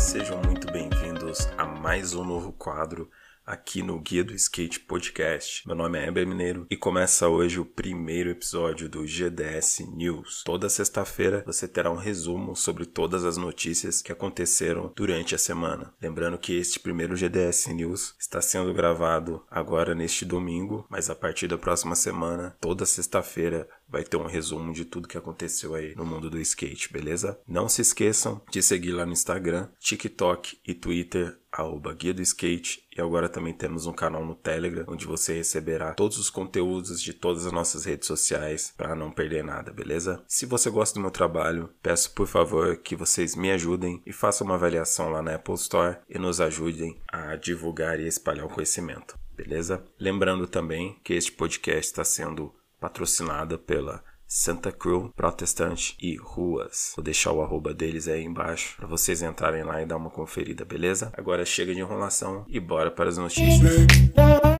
Sejam muito bem-vindos a mais um novo quadro aqui no Guia do Skate Podcast. Meu nome é Eber Mineiro e começa hoje o primeiro episódio do GDS News. Toda sexta-feira você terá um resumo sobre todas as notícias que aconteceram durante a semana. Lembrando que este primeiro GDS News está sendo gravado agora neste domingo, mas a partir da próxima semana, toda sexta-feira, vai ter um resumo de tudo que aconteceu aí no mundo do skate, beleza? Não se esqueçam de seguir lá no Instagram, TikTok e Twitter, arroba Guia do Skate. E agora também temos um canal no Telegram, onde você receberá todos os conteúdos de todas as nossas redes sociais para não perder nada, beleza? Se você gosta do meu trabalho, peço por favor que vocês me ajudem e façam uma avaliação lá na Apple Store e nos ajudem a divulgar e espalhar o conhecimento, beleza? Lembrando também que este podcast está sendo patrocinada pela Santa Cruz Protestante e Ruas. Vou deixar o arroba deles aí embaixo para vocês entrarem lá e dar uma conferida, beleza? Agora chega de enrolação e bora para as notícias.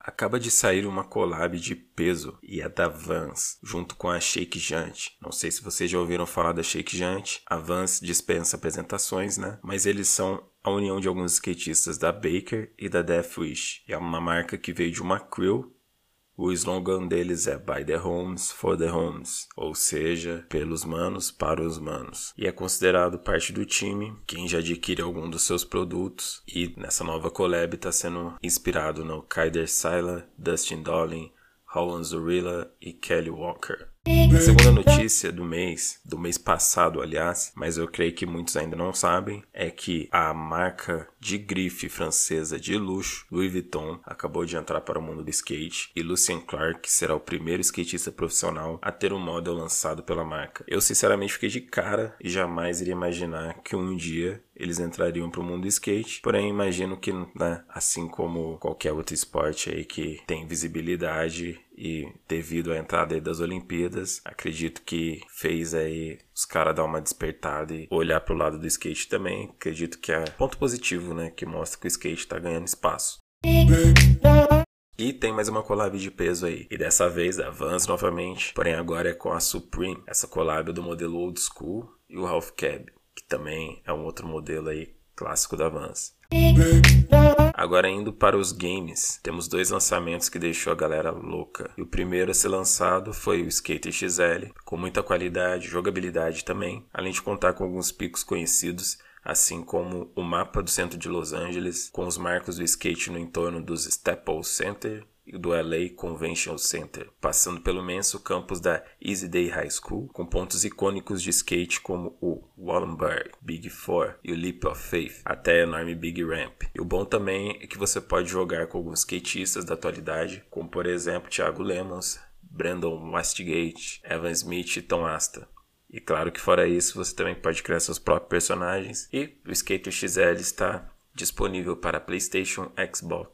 Acaba de sair uma collab de peso e é da Vans, junto com a Shake Jant. Não sei se vocês já ouviram falar da Shake Jant. A Vans dispensa apresentações, né? Mas eles são a união de alguns skatistas da Baker e da Death Wish. É uma marca que veio de uma crew o slogan deles é By the Homes for the Homes, ou seja, pelos manos para os manos. E é considerado parte do time quem já adquire algum dos seus produtos. E nessa nova collab está sendo inspirado no Kaider Sila, Dustin Dolin, Howland Zurilla e Kelly Walker. A segunda notícia do mês, do mês passado, aliás, mas eu creio que muitos ainda não sabem, é que a marca de grife francesa de luxo, Louis Vuitton, acabou de entrar para o mundo do skate e Lucien Clark será o primeiro skatista profissional a ter um model lançado pela marca. Eu sinceramente fiquei de cara e jamais iria imaginar que um dia eles entrariam para o mundo do skate. Porém, imagino que, né, assim como qualquer outro esporte aí que tem visibilidade e devido à entrada das Olimpíadas, acredito que fez aí os caras dar uma despertada e olhar para o lado do skate também. Acredito que é ponto positivo, né, que mostra que o skate está ganhando espaço. E tem mais uma collab de peso aí. E dessa vez a Vans novamente, porém agora é com a Supreme. Essa collab é do modelo Old School e o Half Cab que também é um outro modelo aí clássico da Vans. Agora indo para os games, temos dois lançamentos que deixou a galera louca. E o primeiro a ser lançado foi o Skater XL, com muita qualidade, jogabilidade também, além de contar com alguns picos conhecidos, assim como o mapa do centro de Los Angeles, com os marcos do skate no entorno dos Staples Center e do LA Convention Center, passando pelo imenso campus da Easy Day High School, com pontos icônicos de skate como o Wallenberg, Big Four e o Leap of Faith, até a enorme Big Ramp. E o bom também é que você pode jogar com alguns skatistas da atualidade, como por exemplo Thiago Lemmons, Brandon Westgate, Evan Smith e Tom Asta. E claro que fora isso, você também pode criar seus próprios personagens. E o Skater XL está disponível para PlayStation, Xbox.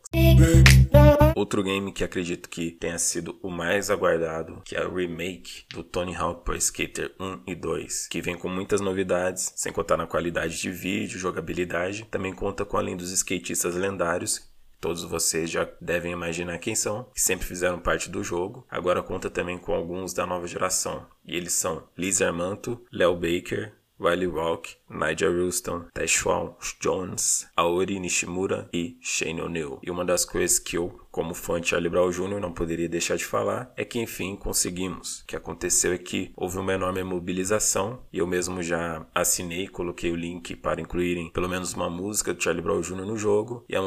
Outro game que acredito que tenha sido o mais aguardado, que é o remake do Tony Hawk Pro Skater 1 e 2, que vem com muitas novidades, sem contar na qualidade de vídeo, jogabilidade, também conta com além dos skatistas lendários todos vocês já devem imaginar quem são, que sempre fizeram parte do jogo. Agora conta também com alguns da nova geração. E eles são Liz Armanto, Léo Baker, Wiley Rock, Nigel Ruston, Teshwan Jones, Aori Nishimura e Shane O'Neill. E uma das coisas que eu, como fã de Charlie Brown Jr., não poderia deixar de falar é que enfim conseguimos. O que aconteceu é que houve uma enorme mobilização e eu mesmo já assinei coloquei o link para incluírem pelo menos uma música do Charlie Brown Jr. no jogo e a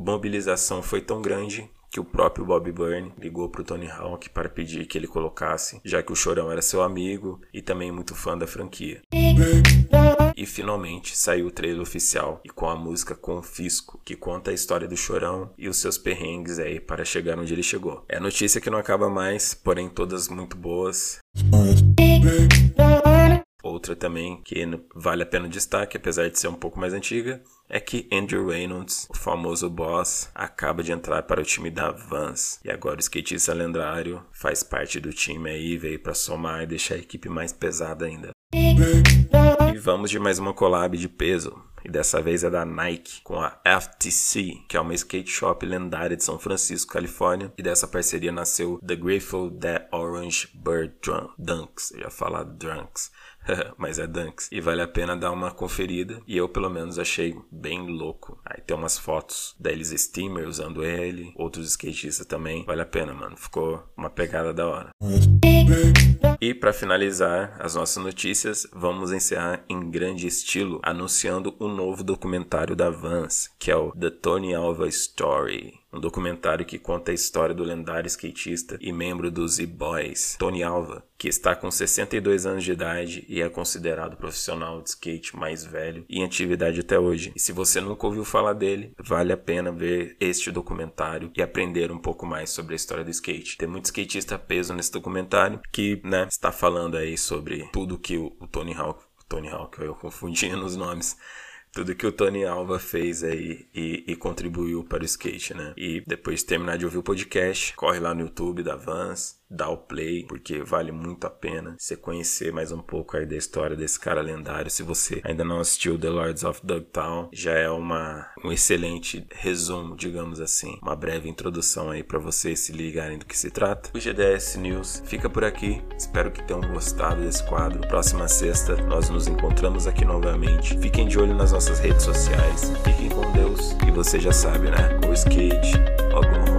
mobilização foi tão grande que o próprio Bob Byrne ligou para o Tony Hawk para pedir que ele colocasse, já que o Chorão era seu amigo e também muito fã da franquia. E finalmente saiu o trailer oficial e com a música Confisco, que conta a história do Chorão e os seus perrengues aí para chegar onde ele chegou. É notícia que não acaba mais, porém todas muito boas. Outra também que vale a pena destaque, apesar de ser um pouco mais antiga, é que Andrew Reynolds, o famoso boss, acaba de entrar para o time da Vans. E agora o skatista lendário faz parte do time aí, veio para somar e deixar a equipe mais pesada ainda. Vamos de mais uma collab de peso. E dessa vez é da Nike com a FTC, que é uma skate shop lendária de São Francisco, Califórnia. E dessa parceria nasceu The Grateful Dead Orange Bird Dunks. Eu ia falar Drunks mas é Dunks. E vale a pena dar uma conferida. E eu, pelo menos, achei bem louco. Aí tem umas fotos da Elisa Steamer usando ele, outros skatistas também. Vale a pena, mano. Ficou uma pegada da hora. E para finalizar as nossas notícias, vamos encerrar em grande estilo anunciando o um novo documentário da Vans, que é o The Tony Alva Story um documentário que conta a história do lendário skatista e membro dos Z-Boys, Tony Alva, que está com 62 anos de idade e é considerado o profissional de skate mais velho em atividade até hoje. E se você nunca ouviu falar dele, vale a pena ver este documentário e aprender um pouco mais sobre a história do skate. Tem muito skatista peso nesse documentário que, né, está falando aí sobre tudo que o, Tony Hawk, Tony Hawk, eu confundindo os nomes, tudo que o Tony Alva fez aí e, e, contribuiu para o skate, né? E depois de terminar de ouvir o podcast, corre lá no YouTube da Vans, dá o play, porque vale muito a pena você conhecer mais um pouco aí da história desse cara lendário. Se você ainda não assistiu The Lords of Dogtown, já é uma, um excelente resumo, digamos assim, uma breve introdução aí para vocês se ligarem do que se trata. O GDS News fica por aqui. Espero que tenham gostado desse quadro. Próxima sexta nós nos encontramos aqui novamente. Fiquem de olho nas nossas redes sociais. Fiquem com Deus e você já sabe, né? O skate logo